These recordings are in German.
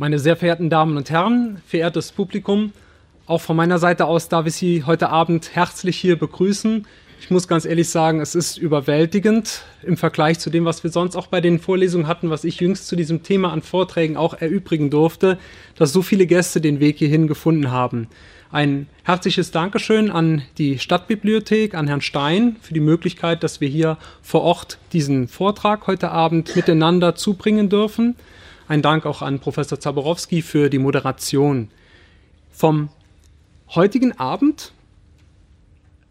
Meine sehr verehrten Damen und Herren, verehrtes Publikum, auch von meiner Seite aus darf ich Sie heute Abend herzlich hier begrüßen. Ich muss ganz ehrlich sagen, es ist überwältigend im Vergleich zu dem, was wir sonst auch bei den Vorlesungen hatten, was ich jüngst zu diesem Thema an Vorträgen auch erübrigen durfte, dass so viele Gäste den Weg hierhin gefunden haben. Ein herzliches Dankeschön an die Stadtbibliothek, an Herrn Stein für die Möglichkeit, dass wir hier vor Ort diesen Vortrag heute Abend miteinander zubringen dürfen. Ein Dank auch an Professor Zaborowski für die Moderation. Vom heutigen Abend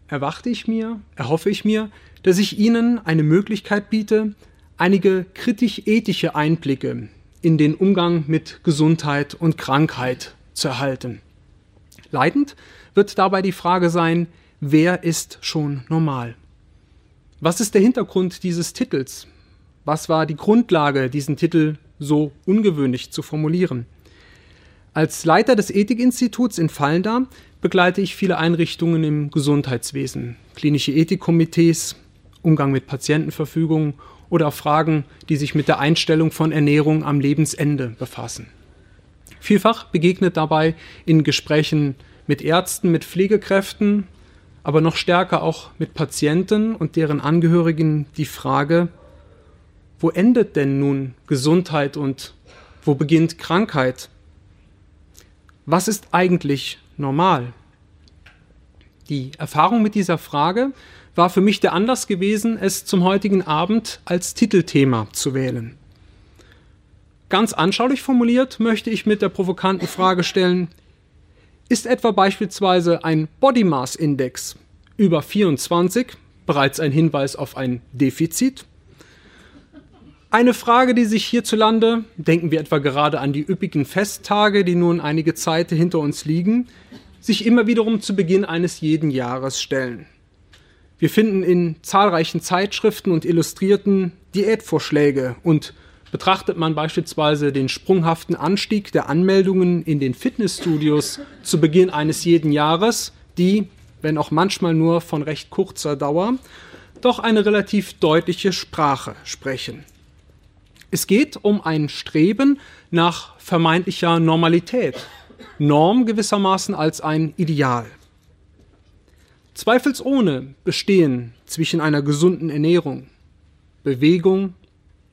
erwarte ich mir, erhoffe ich mir, dass ich Ihnen eine Möglichkeit biete, einige kritisch-ethische Einblicke in den Umgang mit Gesundheit und Krankheit zu erhalten. Leidend wird dabei die Frage sein, wer ist schon normal? Was ist der Hintergrund dieses Titels? Was war die Grundlage, diesen Titel so ungewöhnlich zu formulieren. Als Leiter des Ethikinstituts in Fallendar begleite ich viele Einrichtungen im Gesundheitswesen, klinische Ethikkomitees, Umgang mit Patientenverfügungen oder Fragen, die sich mit der Einstellung von Ernährung am Lebensende befassen. Vielfach begegnet dabei in Gesprächen mit Ärzten, mit Pflegekräften, aber noch stärker auch mit Patienten und deren Angehörigen die Frage, wo endet denn nun Gesundheit und wo beginnt Krankheit? Was ist eigentlich normal? Die Erfahrung mit dieser Frage war für mich der Anlass gewesen, es zum heutigen Abend als Titelthema zu wählen. Ganz anschaulich formuliert möchte ich mit der provokanten Frage stellen, ist etwa beispielsweise ein Body Mass Index über 24 bereits ein Hinweis auf ein Defizit? Eine Frage, die sich hierzulande, denken wir etwa gerade an die üppigen Festtage, die nun einige Zeit hinter uns liegen, sich immer wiederum zu Beginn eines jeden Jahres stellen. Wir finden in zahlreichen Zeitschriften und Illustrierten Diätvorschläge und betrachtet man beispielsweise den sprunghaften Anstieg der Anmeldungen in den Fitnessstudios zu Beginn eines jeden Jahres, die, wenn auch manchmal nur von recht kurzer Dauer, doch eine relativ deutliche Sprache sprechen. Es geht um ein Streben nach vermeintlicher Normalität. Norm gewissermaßen als ein Ideal. Zweifelsohne bestehen zwischen einer gesunden Ernährung, Bewegung,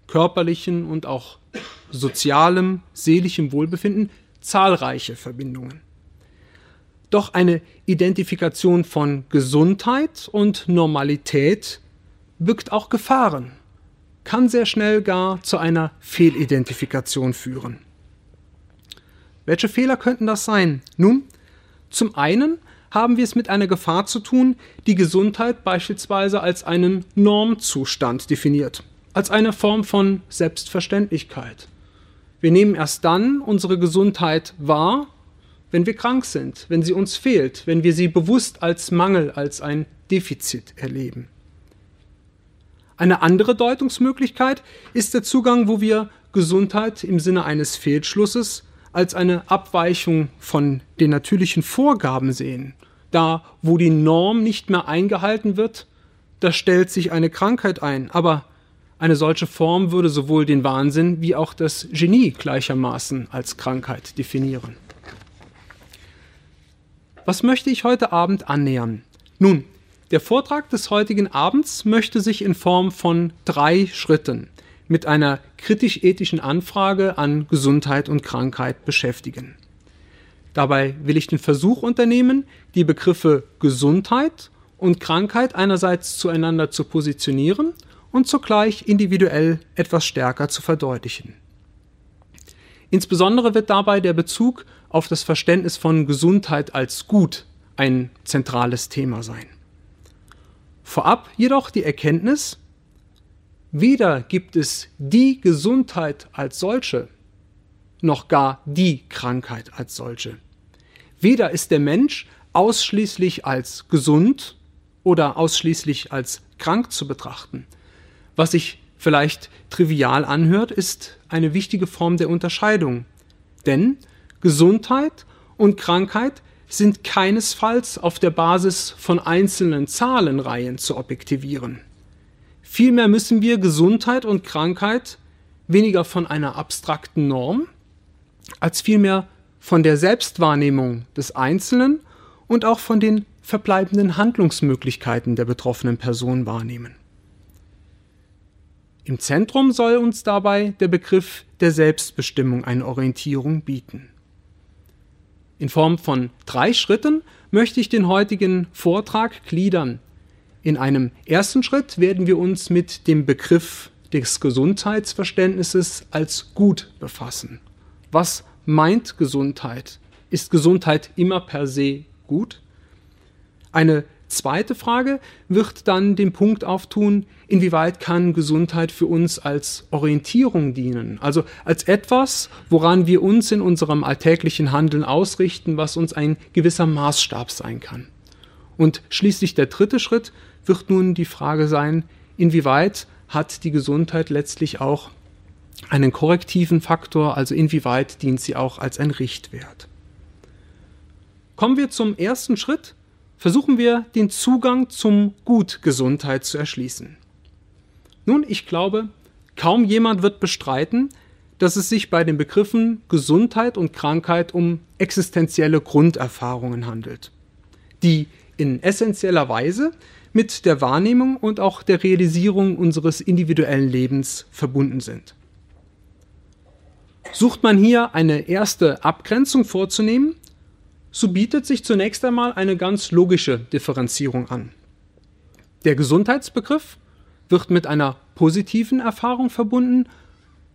körperlichen und auch sozialem, seelischem Wohlbefinden zahlreiche Verbindungen. Doch eine Identifikation von Gesundheit und Normalität birgt auch Gefahren kann sehr schnell gar zu einer Fehlidentifikation führen. Welche Fehler könnten das sein? Nun, zum einen haben wir es mit einer Gefahr zu tun, die Gesundheit beispielsweise als einen Normzustand definiert, als eine Form von Selbstverständlichkeit. Wir nehmen erst dann unsere Gesundheit wahr, wenn wir krank sind, wenn sie uns fehlt, wenn wir sie bewusst als Mangel, als ein Defizit erleben. Eine andere Deutungsmöglichkeit ist der Zugang, wo wir Gesundheit im Sinne eines Fehlschlusses als eine Abweichung von den natürlichen Vorgaben sehen. Da, wo die Norm nicht mehr eingehalten wird, da stellt sich eine Krankheit ein. Aber eine solche Form würde sowohl den Wahnsinn wie auch das Genie gleichermaßen als Krankheit definieren. Was möchte ich heute Abend annähern? Nun, der Vortrag des heutigen Abends möchte sich in Form von drei Schritten mit einer kritisch-ethischen Anfrage an Gesundheit und Krankheit beschäftigen. Dabei will ich den Versuch unternehmen, die Begriffe Gesundheit und Krankheit einerseits zueinander zu positionieren und zugleich individuell etwas stärker zu verdeutlichen. Insbesondere wird dabei der Bezug auf das Verständnis von Gesundheit als Gut ein zentrales Thema sein. Vorab jedoch die Erkenntnis, weder gibt es die Gesundheit als solche, noch gar die Krankheit als solche. Weder ist der Mensch ausschließlich als gesund oder ausschließlich als krank zu betrachten. Was sich vielleicht trivial anhört, ist eine wichtige Form der Unterscheidung. Denn Gesundheit und Krankheit sind keinesfalls auf der Basis von einzelnen Zahlenreihen zu objektivieren. Vielmehr müssen wir Gesundheit und Krankheit weniger von einer abstrakten Norm als vielmehr von der Selbstwahrnehmung des Einzelnen und auch von den verbleibenden Handlungsmöglichkeiten der betroffenen Person wahrnehmen. Im Zentrum soll uns dabei der Begriff der Selbstbestimmung eine Orientierung bieten. In Form von drei Schritten möchte ich den heutigen Vortrag gliedern. In einem ersten Schritt werden wir uns mit dem Begriff des Gesundheitsverständnisses als gut befassen. Was meint Gesundheit? Ist Gesundheit immer per se gut? Eine zweite Frage wird dann den Punkt auftun, inwieweit kann Gesundheit für uns als Orientierung dienen, also als etwas, woran wir uns in unserem alltäglichen Handeln ausrichten, was uns ein gewisser Maßstab sein kann. Und schließlich der dritte Schritt wird nun die Frage sein, inwieweit hat die Gesundheit letztlich auch einen korrektiven Faktor, also inwieweit dient sie auch als ein Richtwert. Kommen wir zum ersten Schritt, versuchen wir den Zugang zum Gut Gesundheit zu erschließen. Nun, ich glaube, kaum jemand wird bestreiten, dass es sich bei den Begriffen Gesundheit und Krankheit um existenzielle Grunderfahrungen handelt, die in essentieller Weise mit der Wahrnehmung und auch der Realisierung unseres individuellen Lebens verbunden sind. Sucht man hier eine erste Abgrenzung vorzunehmen, so bietet sich zunächst einmal eine ganz logische Differenzierung an. Der Gesundheitsbegriff wird mit einer positiven Erfahrung verbunden,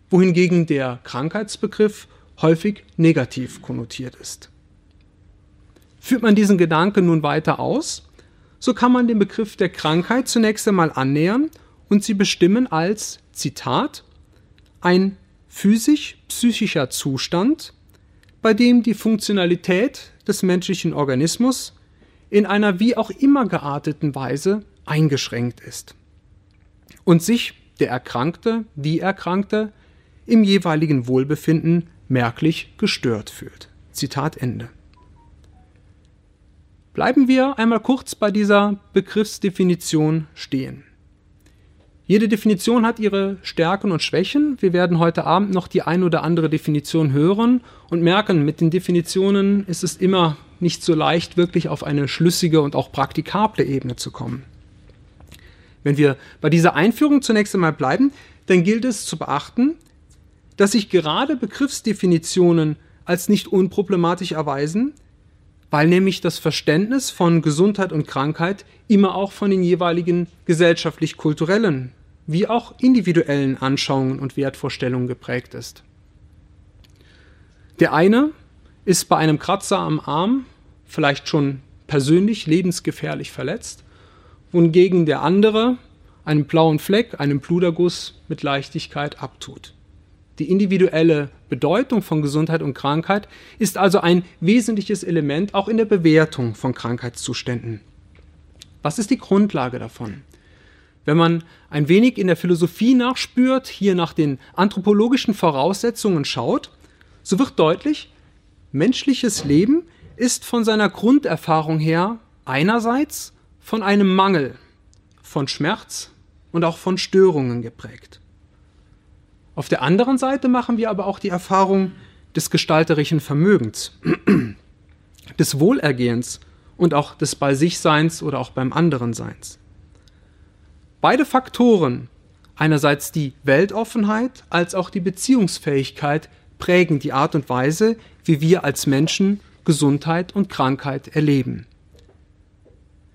wohingegen der Krankheitsbegriff häufig negativ konnotiert ist. Führt man diesen Gedanken nun weiter aus, so kann man den Begriff der Krankheit zunächst einmal annähern und sie bestimmen als, Zitat, ein physisch-psychischer Zustand, bei dem die Funktionalität des menschlichen Organismus in einer wie auch immer gearteten Weise eingeschränkt ist und sich der Erkrankte, die Erkrankte im jeweiligen Wohlbefinden merklich gestört fühlt. Zitat Ende. Bleiben wir einmal kurz bei dieser Begriffsdefinition stehen. Jede Definition hat ihre Stärken und Schwächen. Wir werden heute Abend noch die ein oder andere Definition hören und merken, mit den Definitionen ist es immer nicht so leicht, wirklich auf eine schlüssige und auch praktikable Ebene zu kommen. Wenn wir bei dieser Einführung zunächst einmal bleiben, dann gilt es zu beachten, dass sich gerade Begriffsdefinitionen als nicht unproblematisch erweisen, weil nämlich das Verständnis von Gesundheit und Krankheit immer auch von den jeweiligen gesellschaftlich-kulturellen wie auch individuellen Anschauungen und Wertvorstellungen geprägt ist. Der eine ist bei einem Kratzer am Arm vielleicht schon persönlich lebensgefährlich verletzt, wohingegen der andere einen blauen Fleck, einen Bluterguss mit Leichtigkeit abtut. Die individuelle Bedeutung von Gesundheit und Krankheit ist also ein wesentliches Element auch in der Bewertung von Krankheitszuständen. Was ist die Grundlage davon? Wenn man ein wenig in der Philosophie nachspürt, hier nach den anthropologischen Voraussetzungen schaut, so wird deutlich, menschliches Leben ist von seiner Grunderfahrung her einerseits von einem Mangel, von Schmerz und auch von Störungen geprägt. Auf der anderen Seite machen wir aber auch die Erfahrung des gestalterischen Vermögens, des Wohlergehens und auch des bei sich Seins oder auch beim anderen Seins. Beide Faktoren, einerseits die Weltoffenheit als auch die Beziehungsfähigkeit, prägen die Art und Weise, wie wir als Menschen Gesundheit und Krankheit erleben.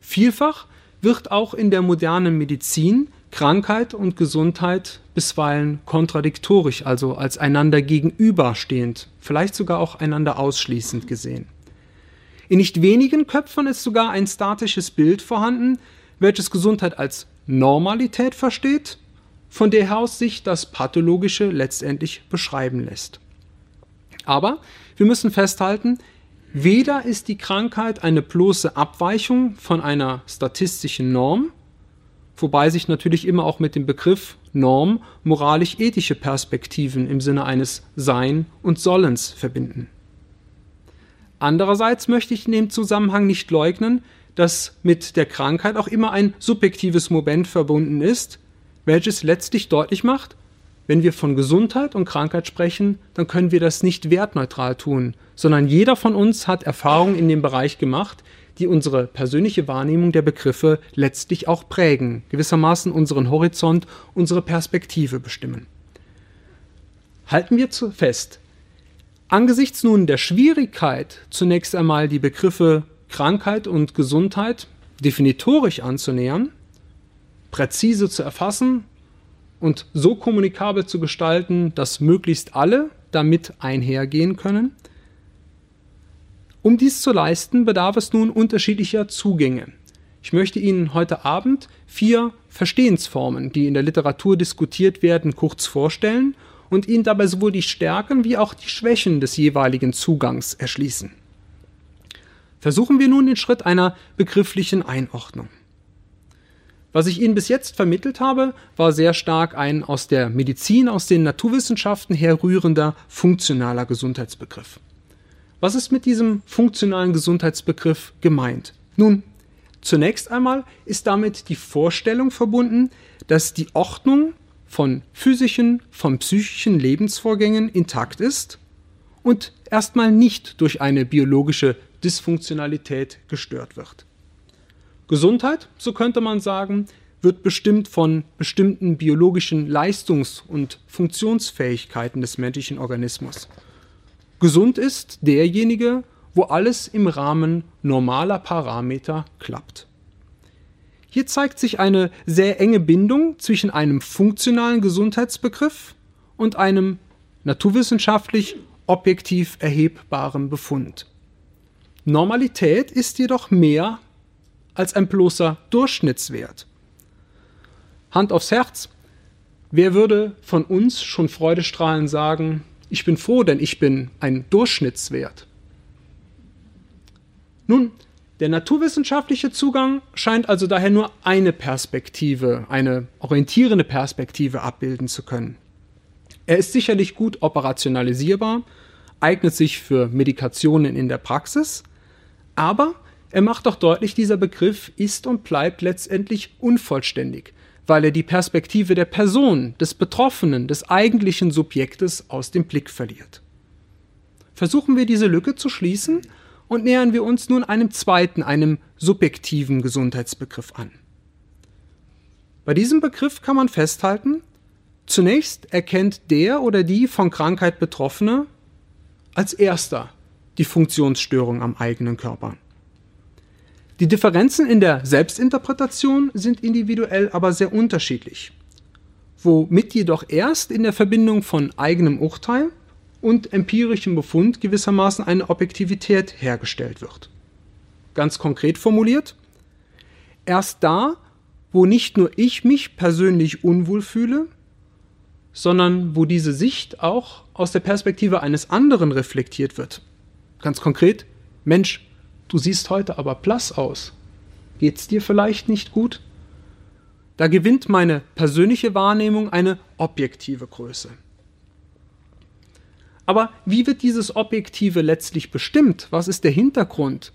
Vielfach wird auch in der modernen Medizin Krankheit und Gesundheit bisweilen kontradiktorisch, also als einander gegenüberstehend, vielleicht sogar auch einander ausschließend gesehen. In nicht wenigen Köpfen ist sogar ein statisches Bild vorhanden, welches Gesundheit als Normalität versteht, von der aus sich das Pathologische letztendlich beschreiben lässt. Aber wir müssen festhalten, weder ist die Krankheit eine bloße Abweichung von einer statistischen Norm, wobei sich natürlich immer auch mit dem Begriff Norm moralisch-ethische Perspektiven im Sinne eines Sein und Sollens verbinden. Andererseits möchte ich in dem Zusammenhang nicht leugnen, dass mit der Krankheit auch immer ein subjektives Moment verbunden ist, welches letztlich deutlich macht, wenn wir von Gesundheit und Krankheit sprechen, dann können wir das nicht wertneutral tun, sondern jeder von uns hat Erfahrungen in dem Bereich gemacht, die unsere persönliche Wahrnehmung der Begriffe letztlich auch prägen, gewissermaßen unseren Horizont, unsere Perspektive bestimmen. Halten wir fest, angesichts nun der Schwierigkeit, zunächst einmal die Begriffe Krankheit und Gesundheit definitorisch anzunähern, präzise zu erfassen und so kommunikabel zu gestalten, dass möglichst alle damit einhergehen können. Um dies zu leisten, bedarf es nun unterschiedlicher Zugänge. Ich möchte Ihnen heute Abend vier Verstehensformen, die in der Literatur diskutiert werden, kurz vorstellen und Ihnen dabei sowohl die Stärken wie auch die Schwächen des jeweiligen Zugangs erschließen. Versuchen wir nun den Schritt einer begrifflichen Einordnung. Was ich Ihnen bis jetzt vermittelt habe, war sehr stark ein aus der Medizin, aus den Naturwissenschaften herrührender funktionaler Gesundheitsbegriff. Was ist mit diesem funktionalen Gesundheitsbegriff gemeint? Nun, zunächst einmal ist damit die Vorstellung verbunden, dass die Ordnung von physischen, von psychischen Lebensvorgängen intakt ist und erstmal nicht durch eine biologische Dysfunktionalität gestört wird. Gesundheit, so könnte man sagen, wird bestimmt von bestimmten biologischen Leistungs- und Funktionsfähigkeiten des menschlichen Organismus. Gesund ist derjenige, wo alles im Rahmen normaler Parameter klappt. Hier zeigt sich eine sehr enge Bindung zwischen einem funktionalen Gesundheitsbegriff und einem naturwissenschaftlich objektiv erhebbaren Befund. Normalität ist jedoch mehr als ein bloßer Durchschnittswert. Hand aufs Herz, wer würde von uns schon freudestrahlend sagen, ich bin froh, denn ich bin ein Durchschnittswert? Nun, der naturwissenschaftliche Zugang scheint also daher nur eine Perspektive, eine orientierende Perspektive abbilden zu können. Er ist sicherlich gut operationalisierbar, eignet sich für Medikationen in der Praxis, aber er macht doch deutlich, dieser Begriff ist und bleibt letztendlich unvollständig, weil er die Perspektive der Person, des Betroffenen, des eigentlichen Subjektes aus dem Blick verliert. Versuchen wir diese Lücke zu schließen und nähern wir uns nun einem zweiten, einem subjektiven Gesundheitsbegriff an. Bei diesem Begriff kann man festhalten, zunächst erkennt der oder die von Krankheit Betroffene als erster die Funktionsstörung am eigenen Körper. Die Differenzen in der Selbstinterpretation sind individuell aber sehr unterschiedlich, womit jedoch erst in der Verbindung von eigenem Urteil und empirischem Befund gewissermaßen eine Objektivität hergestellt wird. Ganz konkret formuliert, erst da, wo nicht nur ich mich persönlich unwohl fühle, sondern wo diese Sicht auch aus der Perspektive eines anderen reflektiert wird. Ganz konkret, Mensch, Du siehst heute aber blass aus. Geht's dir vielleicht nicht gut? Da gewinnt meine persönliche Wahrnehmung eine objektive Größe. Aber wie wird dieses Objektive letztlich bestimmt? Was ist der Hintergrund?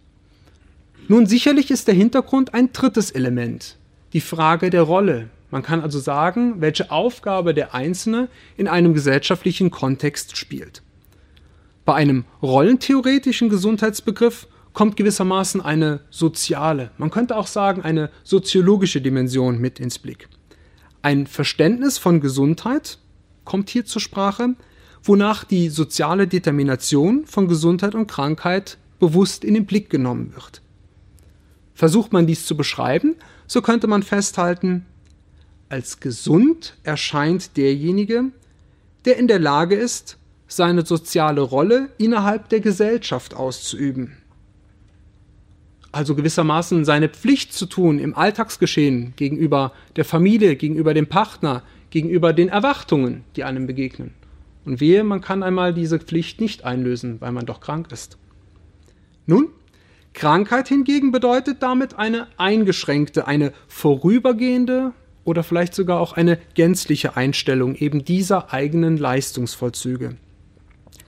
Nun, sicherlich ist der Hintergrund ein drittes Element, die Frage der Rolle. Man kann also sagen, welche Aufgabe der Einzelne in einem gesellschaftlichen Kontext spielt. Bei einem rollentheoretischen Gesundheitsbegriff kommt gewissermaßen eine soziale, man könnte auch sagen eine soziologische Dimension mit ins Blick. Ein Verständnis von Gesundheit kommt hier zur Sprache, wonach die soziale Determination von Gesundheit und Krankheit bewusst in den Blick genommen wird. Versucht man dies zu beschreiben, so könnte man festhalten, als gesund erscheint derjenige, der in der Lage ist, seine soziale Rolle innerhalb der Gesellschaft auszuüben also gewissermaßen seine Pflicht zu tun im Alltagsgeschehen gegenüber der Familie, gegenüber dem Partner, gegenüber den Erwartungen, die einem begegnen. Und wehe, man kann einmal diese Pflicht nicht einlösen, weil man doch krank ist. Nun, Krankheit hingegen bedeutet damit eine eingeschränkte, eine vorübergehende oder vielleicht sogar auch eine gänzliche Einstellung eben dieser eigenen Leistungsvollzüge.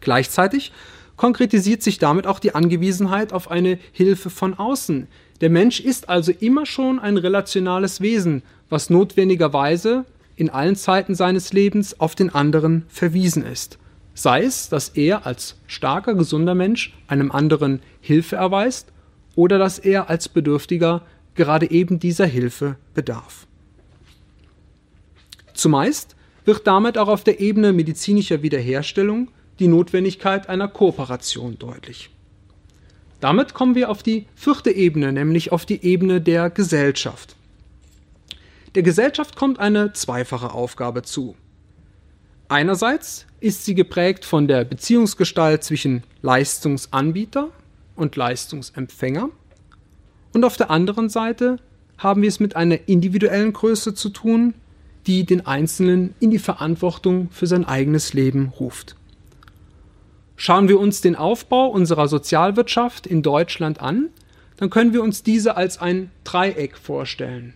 Gleichzeitig konkretisiert sich damit auch die Angewiesenheit auf eine Hilfe von außen. Der Mensch ist also immer schon ein relationales Wesen, was notwendigerweise in allen Zeiten seines Lebens auf den anderen verwiesen ist. Sei es, dass er als starker, gesunder Mensch einem anderen Hilfe erweist oder dass er als Bedürftiger gerade eben dieser Hilfe bedarf. Zumeist wird damit auch auf der Ebene medizinischer Wiederherstellung die Notwendigkeit einer Kooperation deutlich. Damit kommen wir auf die vierte Ebene, nämlich auf die Ebene der Gesellschaft. Der Gesellschaft kommt eine zweifache Aufgabe zu. Einerseits ist sie geprägt von der Beziehungsgestalt zwischen Leistungsanbieter und Leistungsempfänger und auf der anderen Seite haben wir es mit einer individuellen Größe zu tun, die den Einzelnen in die Verantwortung für sein eigenes Leben ruft. Schauen wir uns den Aufbau unserer Sozialwirtschaft in Deutschland an, dann können wir uns diese als ein Dreieck vorstellen.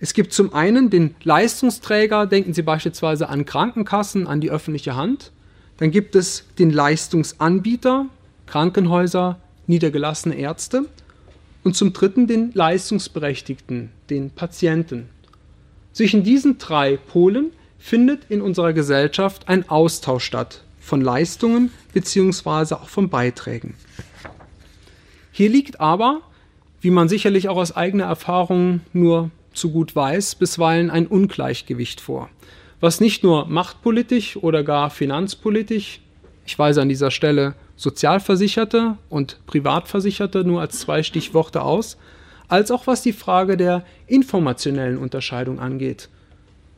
Es gibt zum einen den Leistungsträger, denken Sie beispielsweise an Krankenkassen, an die öffentliche Hand. Dann gibt es den Leistungsanbieter, Krankenhäuser, niedergelassene Ärzte. Und zum dritten den Leistungsberechtigten, den Patienten. Zwischen diesen drei Polen findet in unserer Gesellschaft ein Austausch statt von Leistungen bzw. auch von Beiträgen. Hier liegt aber, wie man sicherlich auch aus eigener Erfahrung nur zu gut weiß, bisweilen ein Ungleichgewicht vor, was nicht nur machtpolitisch oder gar finanzpolitisch, ich weise an dieser Stelle Sozialversicherte und Privatversicherte nur als zwei Stichworte aus, als auch was die Frage der informationellen Unterscheidung angeht.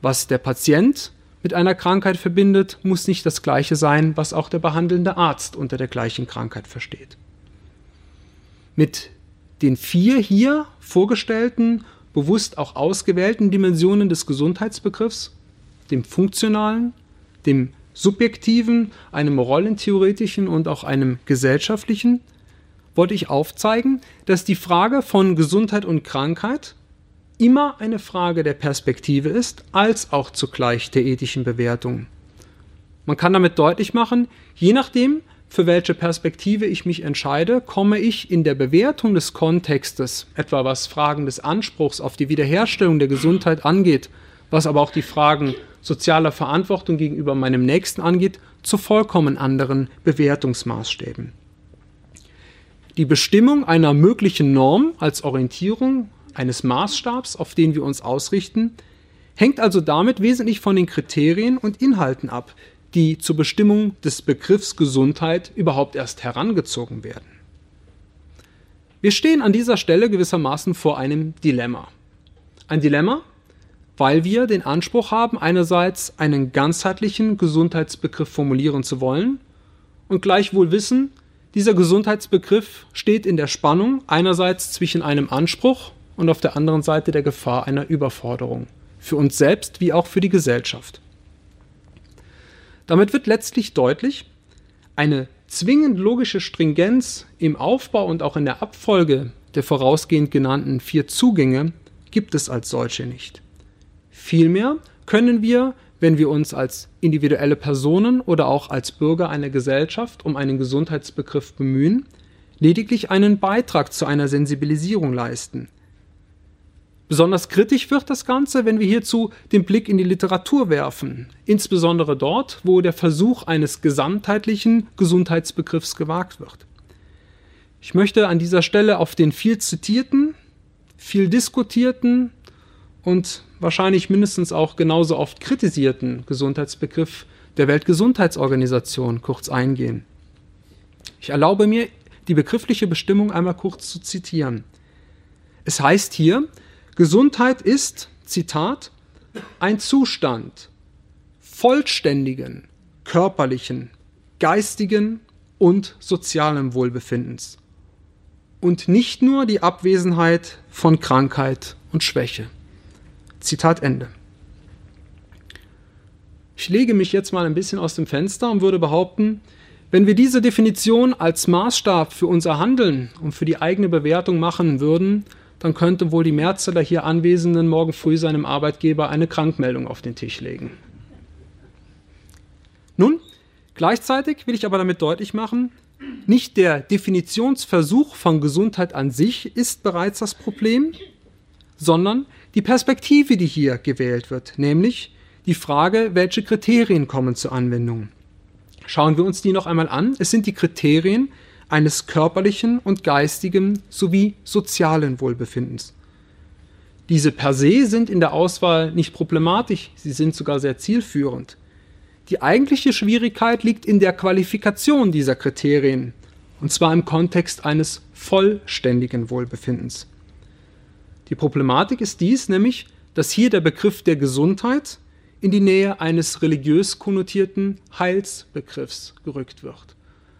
Was der Patient mit einer Krankheit verbindet, muss nicht das gleiche sein, was auch der behandelnde Arzt unter der gleichen Krankheit versteht. Mit den vier hier vorgestellten, bewusst auch ausgewählten Dimensionen des Gesundheitsbegriffs, dem funktionalen, dem subjektiven, einem rollentheoretischen und auch einem gesellschaftlichen, wollte ich aufzeigen, dass die Frage von Gesundheit und Krankheit immer eine Frage der Perspektive ist, als auch zugleich der ethischen Bewertung. Man kann damit deutlich machen, je nachdem, für welche Perspektive ich mich entscheide, komme ich in der Bewertung des Kontextes, etwa was Fragen des Anspruchs auf die Wiederherstellung der Gesundheit angeht, was aber auch die Fragen sozialer Verantwortung gegenüber meinem Nächsten angeht, zu vollkommen anderen Bewertungsmaßstäben. Die Bestimmung einer möglichen Norm als Orientierung eines Maßstabs, auf den wir uns ausrichten, hängt also damit wesentlich von den Kriterien und Inhalten ab, die zur Bestimmung des Begriffs Gesundheit überhaupt erst herangezogen werden. Wir stehen an dieser Stelle gewissermaßen vor einem Dilemma. Ein Dilemma, weil wir den Anspruch haben, einerseits einen ganzheitlichen Gesundheitsbegriff formulieren zu wollen und gleichwohl wissen, dieser Gesundheitsbegriff steht in der Spannung einerseits zwischen einem Anspruch und auf der anderen Seite der Gefahr einer Überforderung, für uns selbst wie auch für die Gesellschaft. Damit wird letztlich deutlich, eine zwingend logische Stringenz im Aufbau und auch in der Abfolge der vorausgehend genannten vier Zugänge gibt es als solche nicht. Vielmehr können wir, wenn wir uns als individuelle Personen oder auch als Bürger einer Gesellschaft um einen Gesundheitsbegriff bemühen, lediglich einen Beitrag zu einer Sensibilisierung leisten, Besonders kritisch wird das Ganze, wenn wir hierzu den Blick in die Literatur werfen, insbesondere dort, wo der Versuch eines gesamtheitlichen Gesundheitsbegriffs gewagt wird. Ich möchte an dieser Stelle auf den viel zitierten, viel diskutierten und wahrscheinlich mindestens auch genauso oft kritisierten Gesundheitsbegriff der Weltgesundheitsorganisation kurz eingehen. Ich erlaube mir, die begriffliche Bestimmung einmal kurz zu zitieren. Es heißt hier, Gesundheit ist, Zitat, ein Zustand vollständigen körperlichen, geistigen und sozialen Wohlbefindens und nicht nur die Abwesenheit von Krankheit und Schwäche. Zitat Ende. Ich lege mich jetzt mal ein bisschen aus dem Fenster und würde behaupten, wenn wir diese Definition als Maßstab für unser Handeln und für die eigene Bewertung machen würden, dann könnte wohl die Mehrzahl der hier Anwesenden morgen früh seinem Arbeitgeber eine Krankmeldung auf den Tisch legen. Nun, gleichzeitig will ich aber damit deutlich machen, nicht der Definitionsversuch von Gesundheit an sich ist bereits das Problem, sondern die Perspektive, die hier gewählt wird, nämlich die Frage, welche Kriterien kommen zur Anwendung. Schauen wir uns die noch einmal an. Es sind die Kriterien eines körperlichen und geistigen sowie sozialen Wohlbefindens. Diese per se sind in der Auswahl nicht problematisch, sie sind sogar sehr zielführend. Die eigentliche Schwierigkeit liegt in der Qualifikation dieser Kriterien, und zwar im Kontext eines vollständigen Wohlbefindens. Die Problematik ist dies nämlich, dass hier der Begriff der Gesundheit in die Nähe eines religiös konnotierten Heilsbegriffs gerückt wird.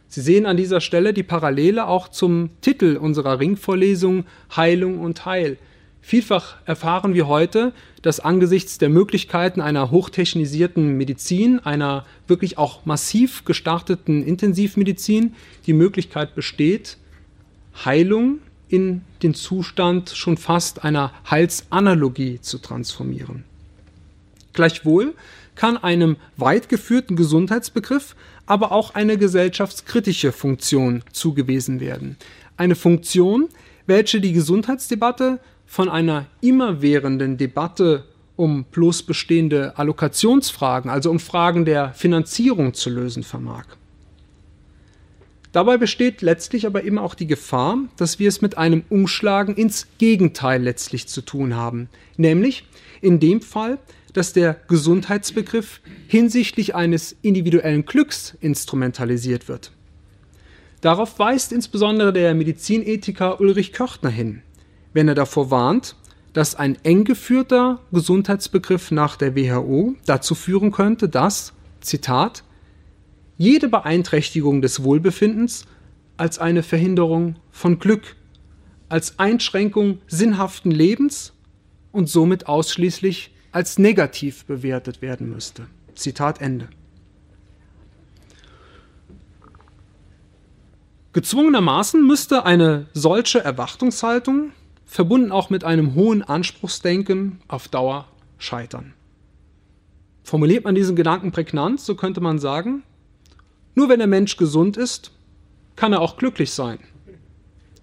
Sie sehen an dieser Stelle die Parallele auch zum Titel unserer Ringvorlesung Heilung und Heil. Vielfach erfahren wir heute, dass angesichts der Möglichkeiten einer hochtechnisierten Medizin, einer wirklich auch massiv gestarteten Intensivmedizin, die Möglichkeit besteht, Heilung in den Zustand schon fast einer Heilsanalogie zu transformieren. Gleichwohl kann einem weit geführten Gesundheitsbegriff aber auch eine gesellschaftskritische Funktion zugewiesen werden. Eine Funktion, welche die Gesundheitsdebatte von einer immerwährenden Debatte um bloß bestehende Allokationsfragen, also um Fragen der Finanzierung zu lösen vermag. Dabei besteht letztlich aber immer auch die Gefahr, dass wir es mit einem Umschlagen ins Gegenteil letztlich zu tun haben, nämlich in dem Fall, dass der Gesundheitsbegriff hinsichtlich eines individuellen Glücks instrumentalisiert wird. Darauf weist insbesondere der Medizinethiker Ulrich Körtner hin wenn er davor warnt, dass ein eng geführter Gesundheitsbegriff nach der WHO dazu führen könnte, dass, Zitat, jede Beeinträchtigung des Wohlbefindens als eine Verhinderung von Glück, als Einschränkung sinnhaften Lebens und somit ausschließlich als negativ bewertet werden müsste. Zitat Ende. Gezwungenermaßen müsste eine solche Erwartungshaltung verbunden auch mit einem hohen Anspruchsdenken, auf Dauer scheitern. Formuliert man diesen Gedanken prägnant, so könnte man sagen, nur wenn der Mensch gesund ist, kann er auch glücklich sein.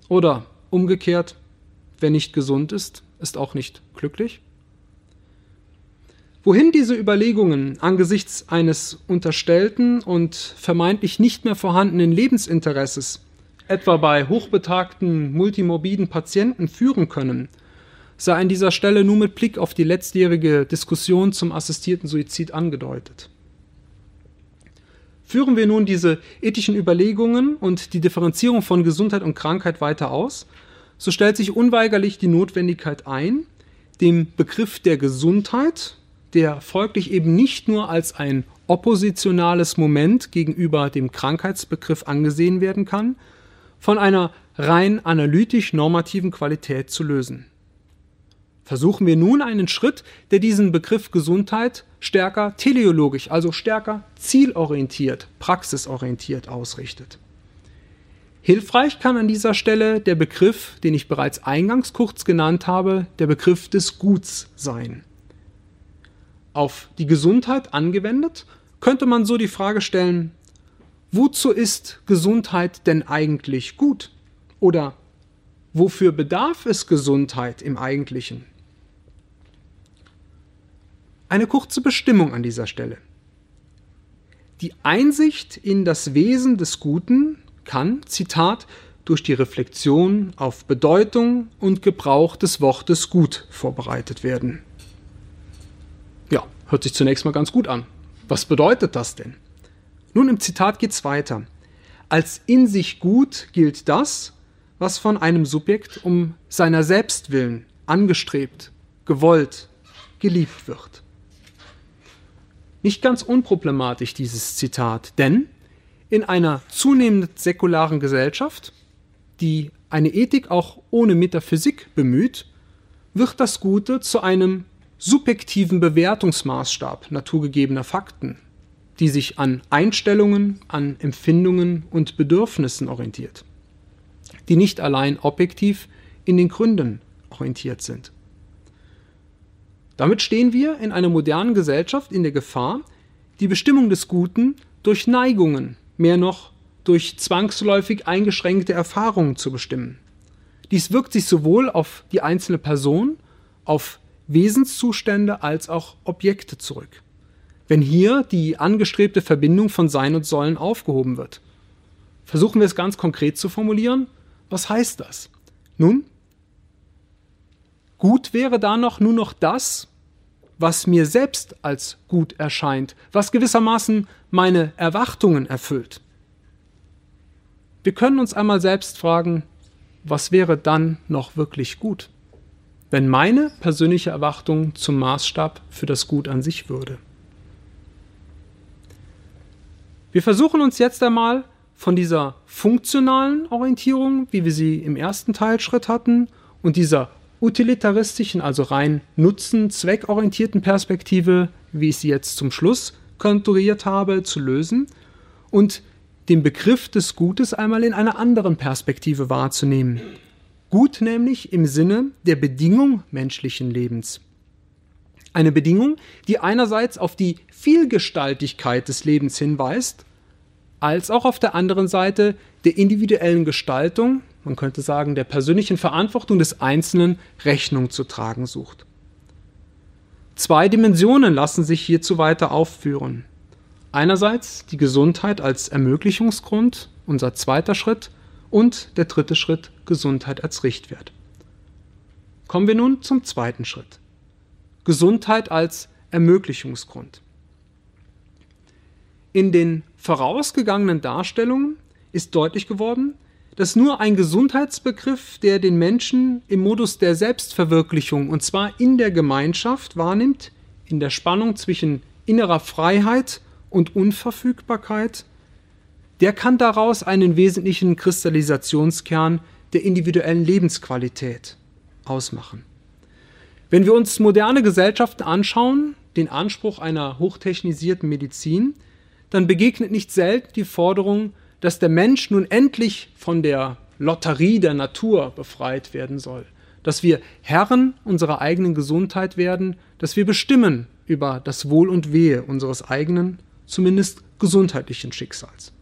Oder umgekehrt, wer nicht gesund ist, ist auch nicht glücklich. Wohin diese Überlegungen angesichts eines unterstellten und vermeintlich nicht mehr vorhandenen Lebensinteresses etwa bei hochbetagten multimorbiden Patienten führen können, sei an dieser Stelle nur mit Blick auf die letztjährige Diskussion zum assistierten Suizid angedeutet. Führen wir nun diese ethischen Überlegungen und die Differenzierung von Gesundheit und Krankheit weiter aus, so stellt sich unweigerlich die Notwendigkeit ein, dem Begriff der Gesundheit, der folglich eben nicht nur als ein oppositionales Moment gegenüber dem Krankheitsbegriff angesehen werden kann, von einer rein analytisch-normativen Qualität zu lösen. Versuchen wir nun einen Schritt, der diesen Begriff Gesundheit stärker teleologisch, also stärker zielorientiert, praxisorientiert ausrichtet. Hilfreich kann an dieser Stelle der Begriff, den ich bereits eingangs kurz genannt habe, der Begriff des Guts sein. Auf die Gesundheit angewendet könnte man so die Frage stellen, wozu ist Gesundheit denn eigentlich gut? Oder wofür bedarf es Gesundheit im Eigentlichen? Eine kurze Bestimmung an dieser Stelle. Die Einsicht in das Wesen des Guten kann, Zitat, durch die Reflexion auf Bedeutung und Gebrauch des Wortes gut vorbereitet werden. Hört sich zunächst mal ganz gut an. Was bedeutet das denn? Nun im Zitat geht es weiter. Als in sich gut gilt das, was von einem Subjekt um seiner selbst willen angestrebt, gewollt, geliebt wird. Nicht ganz unproblematisch dieses Zitat, denn in einer zunehmend säkularen Gesellschaft, die eine Ethik auch ohne Metaphysik bemüht, wird das Gute zu einem subjektiven Bewertungsmaßstab naturgegebener Fakten, die sich an Einstellungen, an Empfindungen und Bedürfnissen orientiert, die nicht allein objektiv in den Gründen orientiert sind. Damit stehen wir in einer modernen Gesellschaft in der Gefahr, die Bestimmung des Guten durch Neigungen, mehr noch durch zwangsläufig eingeschränkte Erfahrungen zu bestimmen. Dies wirkt sich sowohl auf die einzelne Person auf Wesenszustände als auch Objekte zurück. Wenn hier die angestrebte Verbindung von Sein und Sollen aufgehoben wird. Versuchen wir es ganz konkret zu formulieren. Was heißt das? Nun, gut wäre da noch nur noch das, was mir selbst als gut erscheint, was gewissermaßen meine Erwartungen erfüllt. Wir können uns einmal selbst fragen, was wäre dann noch wirklich gut, wenn meine persönliche Erwartung zum Maßstab für das Gut an sich würde. Wir versuchen uns jetzt einmal von dieser funktionalen Orientierung, wie wir sie im ersten Teilschritt hatten, und dieser utilitaristischen, also rein nutzen, zweckorientierten Perspektive, wie ich sie jetzt zum Schluss konturiert habe, zu lösen und den Begriff des Gutes einmal in einer anderen Perspektive wahrzunehmen. Gut nämlich im Sinne der Bedingung menschlichen Lebens. Eine Bedingung, die einerseits auf die Vielgestaltigkeit des Lebens hinweist, als auch auf der anderen Seite der individuellen Gestaltung, man könnte sagen der persönlichen Verantwortung des Einzelnen Rechnung zu tragen sucht. Zwei Dimensionen lassen sich hierzu weiter aufführen. Einerseits die Gesundheit als Ermöglichungsgrund, unser zweiter Schritt, und der dritte Schritt Gesundheit als Richtwert. Kommen wir nun zum zweiten Schritt. Gesundheit als Ermöglichungsgrund. In den vorausgegangenen Darstellungen ist deutlich geworden, dass nur ein Gesundheitsbegriff, der den Menschen im Modus der Selbstverwirklichung und zwar in der Gemeinschaft wahrnimmt, in der Spannung zwischen innerer Freiheit und Unverfügbarkeit, der kann daraus einen wesentlichen Kristallisationskern der individuellen Lebensqualität ausmachen. Wenn wir uns moderne Gesellschaften anschauen, den Anspruch einer hochtechnisierten Medizin, dann begegnet nicht selten die Forderung, dass der Mensch nun endlich von der Lotterie der Natur befreit werden soll, dass wir Herren unserer eigenen Gesundheit werden, dass wir bestimmen über das Wohl und Wehe unseres eigenen zumindest gesundheitlichen Schicksals.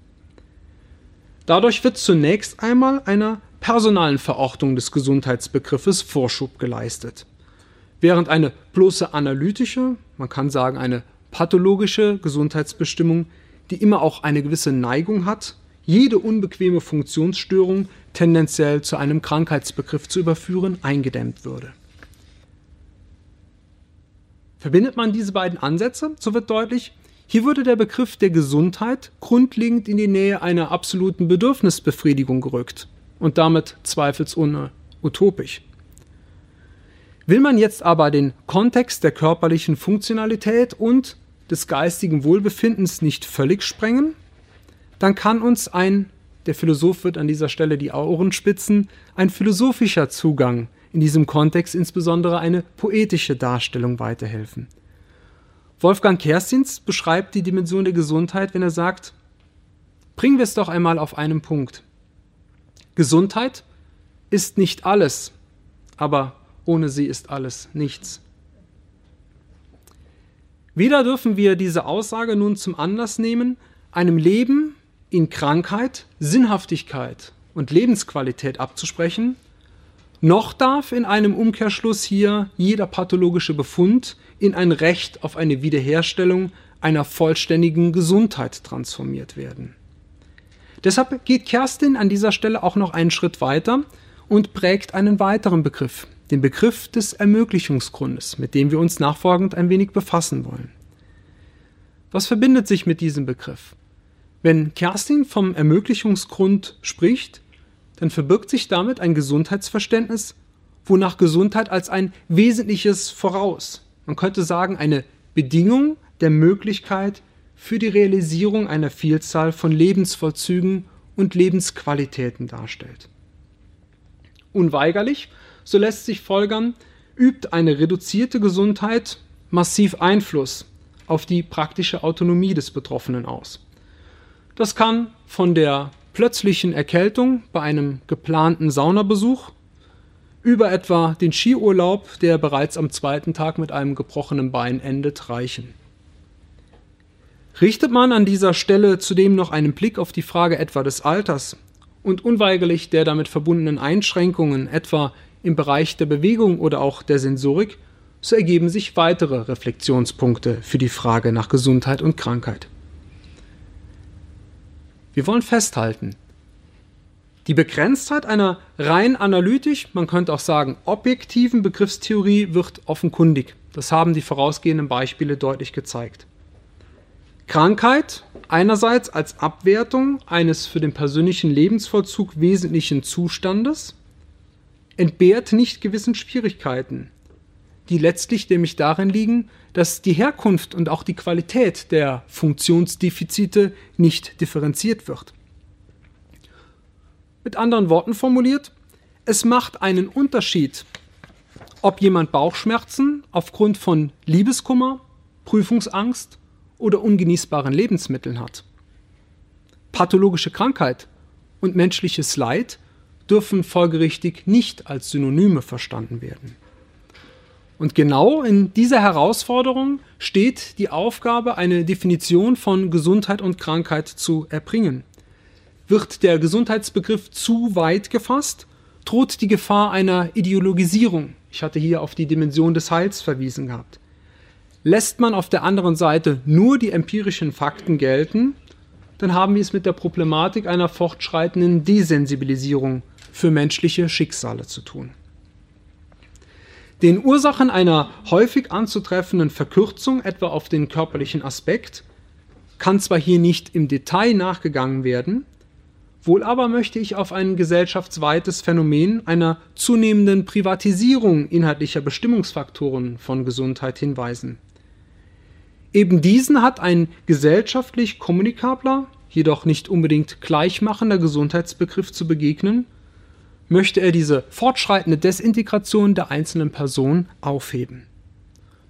Dadurch wird zunächst einmal einer personalen Verortung des Gesundheitsbegriffes Vorschub geleistet. Während eine bloße analytische, man kann sagen eine pathologische Gesundheitsbestimmung, die immer auch eine gewisse Neigung hat, jede unbequeme Funktionsstörung tendenziell zu einem Krankheitsbegriff zu überführen, eingedämmt würde. Verbindet man diese beiden Ansätze, so wird deutlich, hier würde der Begriff der Gesundheit grundlegend in die Nähe einer absoluten Bedürfnisbefriedigung gerückt und damit zweifelsohne utopisch. Will man jetzt aber den Kontext der körperlichen Funktionalität und des geistigen Wohlbefindens nicht völlig sprengen, dann kann uns ein, der Philosoph wird an dieser Stelle die Ohren spitzen, ein philosophischer Zugang in diesem Kontext, insbesondere eine poetische Darstellung weiterhelfen. Wolfgang Kerstins beschreibt die Dimension der Gesundheit, wenn er sagt, bringen wir es doch einmal auf einen Punkt. Gesundheit ist nicht alles, aber ohne sie ist alles nichts. Wieder dürfen wir diese Aussage nun zum Anlass nehmen, einem Leben in Krankheit Sinnhaftigkeit und Lebensqualität abzusprechen, noch darf in einem Umkehrschluss hier jeder pathologische Befund in ein Recht auf eine Wiederherstellung einer vollständigen Gesundheit transformiert werden. Deshalb geht Kerstin an dieser Stelle auch noch einen Schritt weiter und prägt einen weiteren Begriff, den Begriff des Ermöglichungsgrundes, mit dem wir uns nachfolgend ein wenig befassen wollen. Was verbindet sich mit diesem Begriff? Wenn Kerstin vom Ermöglichungsgrund spricht, dann verbirgt sich damit ein Gesundheitsverständnis, wonach Gesundheit als ein wesentliches Voraus, man könnte sagen, eine Bedingung der Möglichkeit für die Realisierung einer Vielzahl von Lebensvollzügen und Lebensqualitäten darstellt. Unweigerlich, so lässt sich folgern, übt eine reduzierte Gesundheit massiv Einfluss auf die praktische Autonomie des Betroffenen aus. Das kann von der plötzlichen Erkältung bei einem geplanten Saunabesuch über etwa den Skiurlaub, der bereits am zweiten Tag mit einem gebrochenen Bein endet, reichen. Richtet man an dieser Stelle zudem noch einen Blick auf die Frage etwa des Alters und unweigerlich der damit verbundenen Einschränkungen, etwa im Bereich der Bewegung oder auch der Sensorik, so ergeben sich weitere Reflexionspunkte für die Frage nach Gesundheit und Krankheit. Wir wollen festhalten, die Begrenztheit einer rein analytisch, man könnte auch sagen objektiven Begriffstheorie wird offenkundig. Das haben die vorausgehenden Beispiele deutlich gezeigt. Krankheit einerseits als Abwertung eines für den persönlichen Lebensvollzug wesentlichen Zustandes entbehrt nicht gewissen Schwierigkeiten, die letztlich nämlich darin liegen, dass die Herkunft und auch die Qualität der Funktionsdefizite nicht differenziert wird. Mit anderen Worten formuliert, es macht einen Unterschied, ob jemand Bauchschmerzen aufgrund von Liebeskummer, Prüfungsangst oder ungenießbaren Lebensmitteln hat. Pathologische Krankheit und menschliches Leid dürfen folgerichtig nicht als Synonyme verstanden werden. Und genau in dieser Herausforderung steht die Aufgabe, eine Definition von Gesundheit und Krankheit zu erbringen. Wird der Gesundheitsbegriff zu weit gefasst, droht die Gefahr einer Ideologisierung. Ich hatte hier auf die Dimension des Heils verwiesen gehabt. Lässt man auf der anderen Seite nur die empirischen Fakten gelten, dann haben wir es mit der Problematik einer fortschreitenden Desensibilisierung für menschliche Schicksale zu tun. Den Ursachen einer häufig anzutreffenden Verkürzung etwa auf den körperlichen Aspekt kann zwar hier nicht im Detail nachgegangen werden, wohl aber möchte ich auf ein gesellschaftsweites Phänomen einer zunehmenden Privatisierung inhaltlicher Bestimmungsfaktoren von Gesundheit hinweisen. Eben diesen hat ein gesellschaftlich kommunikabler, jedoch nicht unbedingt gleichmachender Gesundheitsbegriff zu begegnen, möchte er diese fortschreitende Desintegration der einzelnen Person aufheben.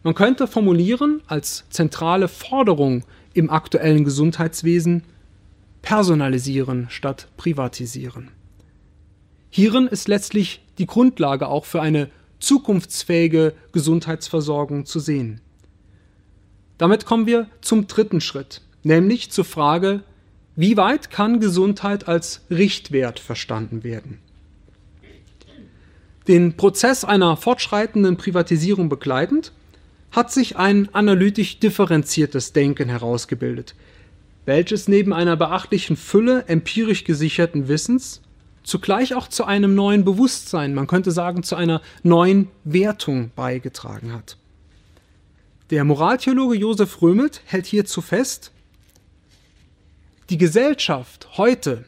Man könnte formulieren als zentrale Forderung im aktuellen Gesundheitswesen personalisieren statt privatisieren. Hierin ist letztlich die Grundlage auch für eine zukunftsfähige Gesundheitsversorgung zu sehen. Damit kommen wir zum dritten Schritt, nämlich zur Frage, wie weit kann Gesundheit als Richtwert verstanden werden? Den Prozess einer fortschreitenden Privatisierung begleitend hat sich ein analytisch differenziertes Denken herausgebildet, welches neben einer beachtlichen Fülle empirisch gesicherten Wissens zugleich auch zu einem neuen Bewusstsein, man könnte sagen zu einer neuen Wertung beigetragen hat. Der Moraltheologe Josef Römelt hält hierzu fest, die Gesellschaft heute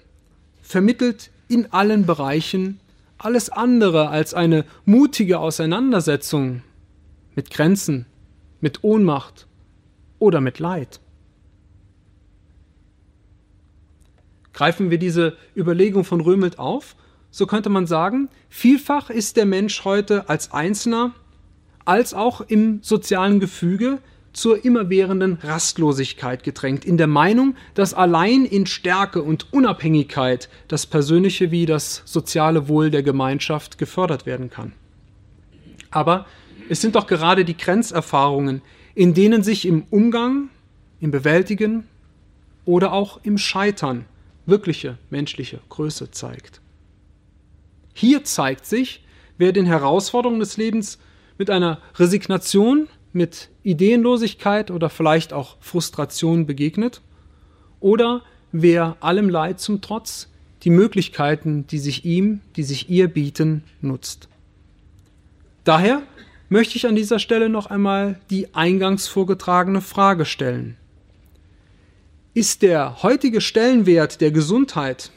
vermittelt in allen Bereichen alles andere als eine mutige Auseinandersetzung mit Grenzen, mit Ohnmacht oder mit Leid. Greifen wir diese Überlegung von Römelt auf, so könnte man sagen, vielfach ist der Mensch heute als Einzelner als auch im sozialen Gefüge zur immerwährenden Rastlosigkeit gedrängt, in der Meinung, dass allein in Stärke und Unabhängigkeit das persönliche wie das soziale Wohl der Gemeinschaft gefördert werden kann. Aber es sind doch gerade die Grenzerfahrungen, in denen sich im Umgang, im Bewältigen oder auch im Scheitern wirkliche menschliche Größe zeigt. Hier zeigt sich, wer den Herausforderungen des Lebens mit einer Resignation, mit Ideenlosigkeit oder vielleicht auch Frustration begegnet oder wer allem Leid zum Trotz die Möglichkeiten, die sich ihm, die sich ihr bieten, nutzt. Daher möchte ich an dieser Stelle noch einmal die eingangs vorgetragene Frage stellen. Ist der heutige Stellenwert der Gesundheit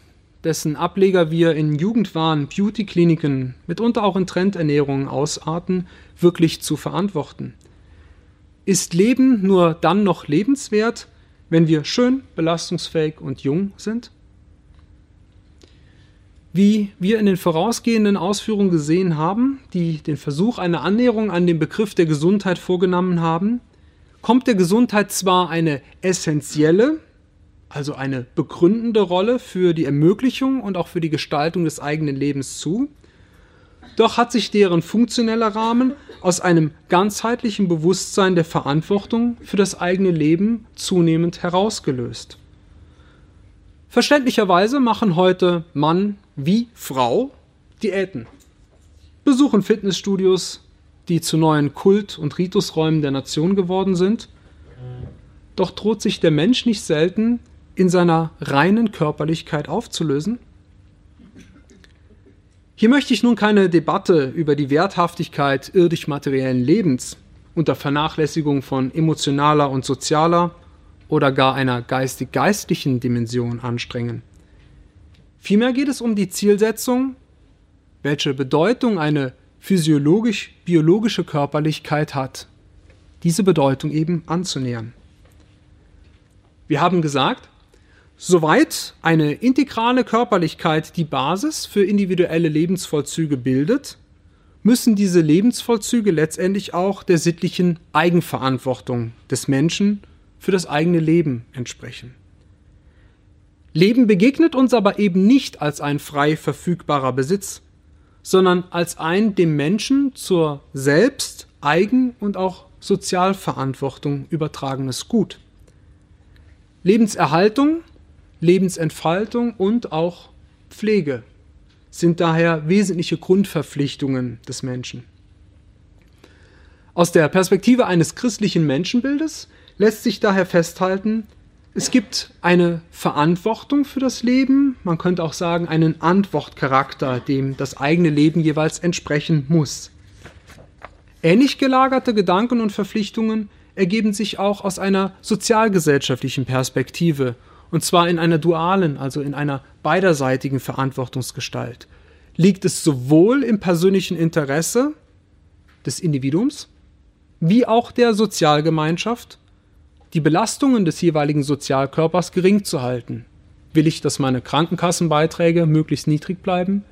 dessen Ableger wir in Jugendwahn, Beauty-Kliniken, mitunter auch in Trendernährungen ausarten, wirklich zu verantworten? Ist Leben nur dann noch lebenswert, wenn wir schön, belastungsfähig und jung sind? Wie wir in den vorausgehenden Ausführungen gesehen haben, die den Versuch einer Annäherung an den Begriff der Gesundheit vorgenommen haben, kommt der Gesundheit zwar eine essentielle, also eine begründende Rolle für die Ermöglichung und auch für die Gestaltung des eigenen Lebens zu. Doch hat sich deren funktioneller Rahmen aus einem ganzheitlichen Bewusstsein der Verantwortung für das eigene Leben zunehmend herausgelöst. Verständlicherweise machen heute Mann wie Frau Diäten. besuchen Fitnessstudios, die zu neuen Kult- und Ritusräumen der Nation geworden sind. Doch droht sich der Mensch nicht selten in seiner reinen Körperlichkeit aufzulösen? Hier möchte ich nun keine Debatte über die Werthaftigkeit irdisch-materiellen Lebens unter Vernachlässigung von emotionaler und sozialer oder gar einer geistig-geistlichen Dimension anstrengen. Vielmehr geht es um die Zielsetzung, welche Bedeutung eine physiologisch-biologische Körperlichkeit hat, diese Bedeutung eben anzunähern. Wir haben gesagt, Soweit eine integrale Körperlichkeit die Basis für individuelle Lebensvollzüge bildet, müssen diese Lebensvollzüge letztendlich auch der sittlichen Eigenverantwortung des Menschen für das eigene Leben entsprechen. Leben begegnet uns aber eben nicht als ein frei verfügbarer Besitz, sondern als ein dem Menschen zur Selbst-, Eigen- und auch Sozialverantwortung übertragenes Gut. Lebenserhaltung Lebensentfaltung und auch Pflege sind daher wesentliche Grundverpflichtungen des Menschen. Aus der Perspektive eines christlichen Menschenbildes lässt sich daher festhalten, es gibt eine Verantwortung für das Leben, man könnte auch sagen einen Antwortcharakter, dem das eigene Leben jeweils entsprechen muss. Ähnlich gelagerte Gedanken und Verpflichtungen ergeben sich auch aus einer sozialgesellschaftlichen Perspektive und zwar in einer dualen, also in einer beiderseitigen Verantwortungsgestalt. Liegt es sowohl im persönlichen Interesse des Individuums wie auch der Sozialgemeinschaft, die Belastungen des jeweiligen Sozialkörpers gering zu halten. Will ich, dass meine Krankenkassenbeiträge möglichst niedrig bleiben?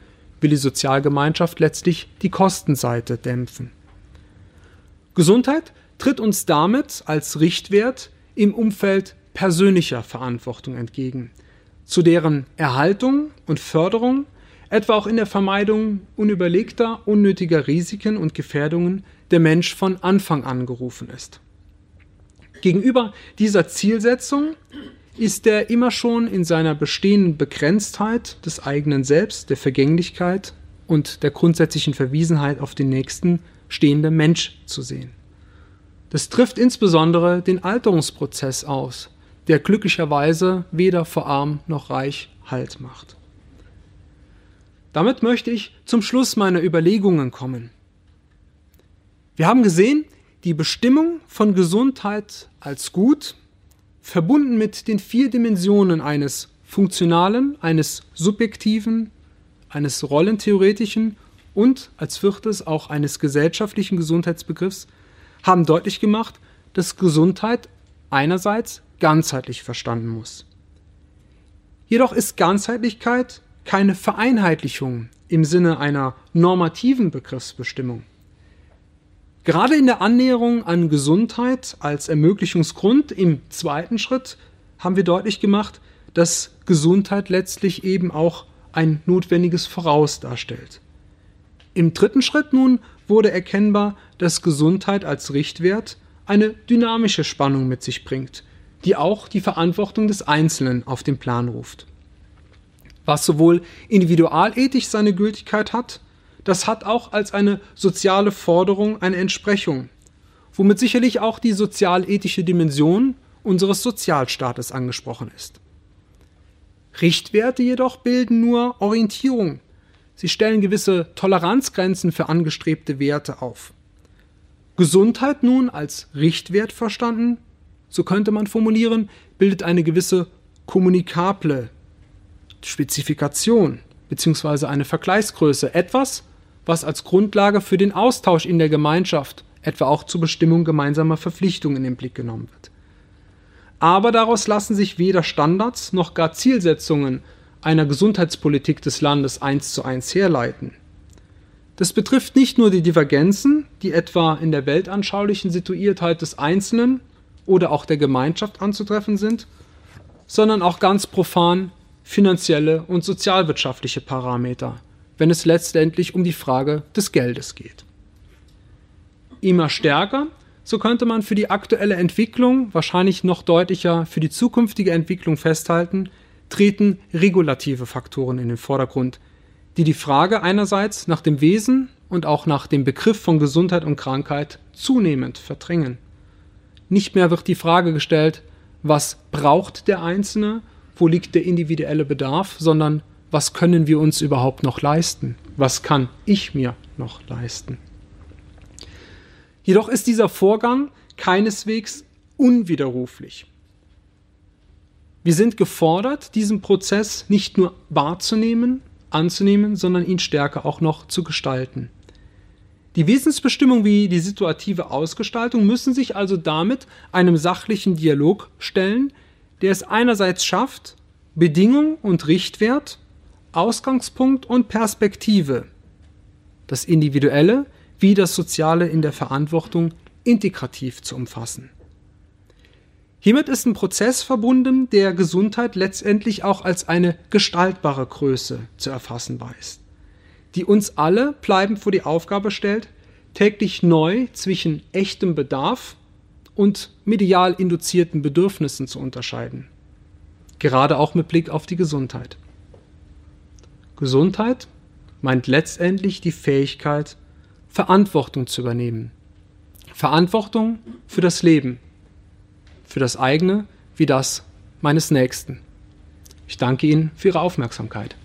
Will die Sozialgemeinschaft letztlich die Kostenseite dämpfen? Gesundheit tritt uns damit als Richtwert im Umfeld persönlicher Verantwortung entgegen, zu deren Erhaltung und Förderung, etwa auch in der Vermeidung unüberlegter, unnötiger Risiken und Gefährdungen, der Mensch von Anfang an gerufen ist. Gegenüber dieser Zielsetzung ist er immer schon in seiner bestehenden Begrenztheit des eigenen Selbst, der Vergänglichkeit und der grundsätzlichen Verwiesenheit auf den Nächsten stehende Mensch zu sehen. Das trifft insbesondere den Alterungsprozess aus, der glücklicherweise weder vor arm noch reich Halt macht. Damit möchte ich zum Schluss meiner Überlegungen kommen. Wir haben gesehen, die Bestimmung von Gesundheit als gut, verbunden mit den vier Dimensionen eines funktionalen, eines subjektiven, eines rollentheoretischen und als viertes auch eines gesellschaftlichen Gesundheitsbegriffs, haben deutlich gemacht, dass Gesundheit einerseits ganzheitlich verstanden muss. Jedoch ist Ganzheitlichkeit keine Vereinheitlichung im Sinne einer normativen Begriffsbestimmung. Gerade in der Annäherung an Gesundheit als Ermöglichungsgrund im zweiten Schritt haben wir deutlich gemacht, dass Gesundheit letztlich eben auch ein notwendiges Voraus darstellt. Im dritten Schritt nun wurde erkennbar, dass Gesundheit als Richtwert eine dynamische Spannung mit sich bringt, die auch die Verantwortung des Einzelnen auf den Plan ruft. Was sowohl individualethisch seine Gültigkeit hat, das hat auch als eine soziale Forderung eine Entsprechung, womit sicherlich auch die sozialethische Dimension unseres Sozialstaates angesprochen ist. Richtwerte jedoch bilden nur Orientierung. Sie stellen gewisse Toleranzgrenzen für angestrebte Werte auf. Gesundheit nun als Richtwert verstanden so könnte man formulieren, bildet eine gewisse kommunikable Spezifikation bzw. eine Vergleichsgröße, etwas, was als Grundlage für den Austausch in der Gemeinschaft, etwa auch zur Bestimmung gemeinsamer Verpflichtungen im Blick genommen wird. Aber daraus lassen sich weder Standards noch gar Zielsetzungen einer Gesundheitspolitik des Landes eins zu eins herleiten. Das betrifft nicht nur die Divergenzen, die etwa in der weltanschaulichen Situiertheit des Einzelnen oder auch der Gemeinschaft anzutreffen sind, sondern auch ganz profan finanzielle und sozialwirtschaftliche Parameter, wenn es letztendlich um die Frage des Geldes geht. Immer stärker, so könnte man für die aktuelle Entwicklung, wahrscheinlich noch deutlicher für die zukünftige Entwicklung festhalten, treten regulative Faktoren in den Vordergrund, die die Frage einerseits nach dem Wesen und auch nach dem Begriff von Gesundheit und Krankheit zunehmend verdrängen. Nicht mehr wird die Frage gestellt, was braucht der Einzelne, wo liegt der individuelle Bedarf, sondern was können wir uns überhaupt noch leisten? Was kann ich mir noch leisten? Jedoch ist dieser Vorgang keineswegs unwiderruflich. Wir sind gefordert, diesen Prozess nicht nur wahrzunehmen, anzunehmen, sondern ihn stärker auch noch zu gestalten. Die Wesensbestimmung wie die situative Ausgestaltung müssen sich also damit einem sachlichen Dialog stellen, der es einerseits schafft, Bedingung und Richtwert, Ausgangspunkt und Perspektive, das Individuelle wie das Soziale in der Verantwortung integrativ zu umfassen. Hiermit ist ein Prozess verbunden, der Gesundheit letztendlich auch als eine gestaltbare Größe zu erfassen weiß, die uns alle bleibend vor die Aufgabe stellt, täglich neu zwischen echtem Bedarf und medial induzierten Bedürfnissen zu unterscheiden. Gerade auch mit Blick auf die Gesundheit. Gesundheit meint letztendlich die Fähigkeit, Verantwortung zu übernehmen. Verantwortung für das Leben, für das eigene wie das meines Nächsten. Ich danke Ihnen für Ihre Aufmerksamkeit.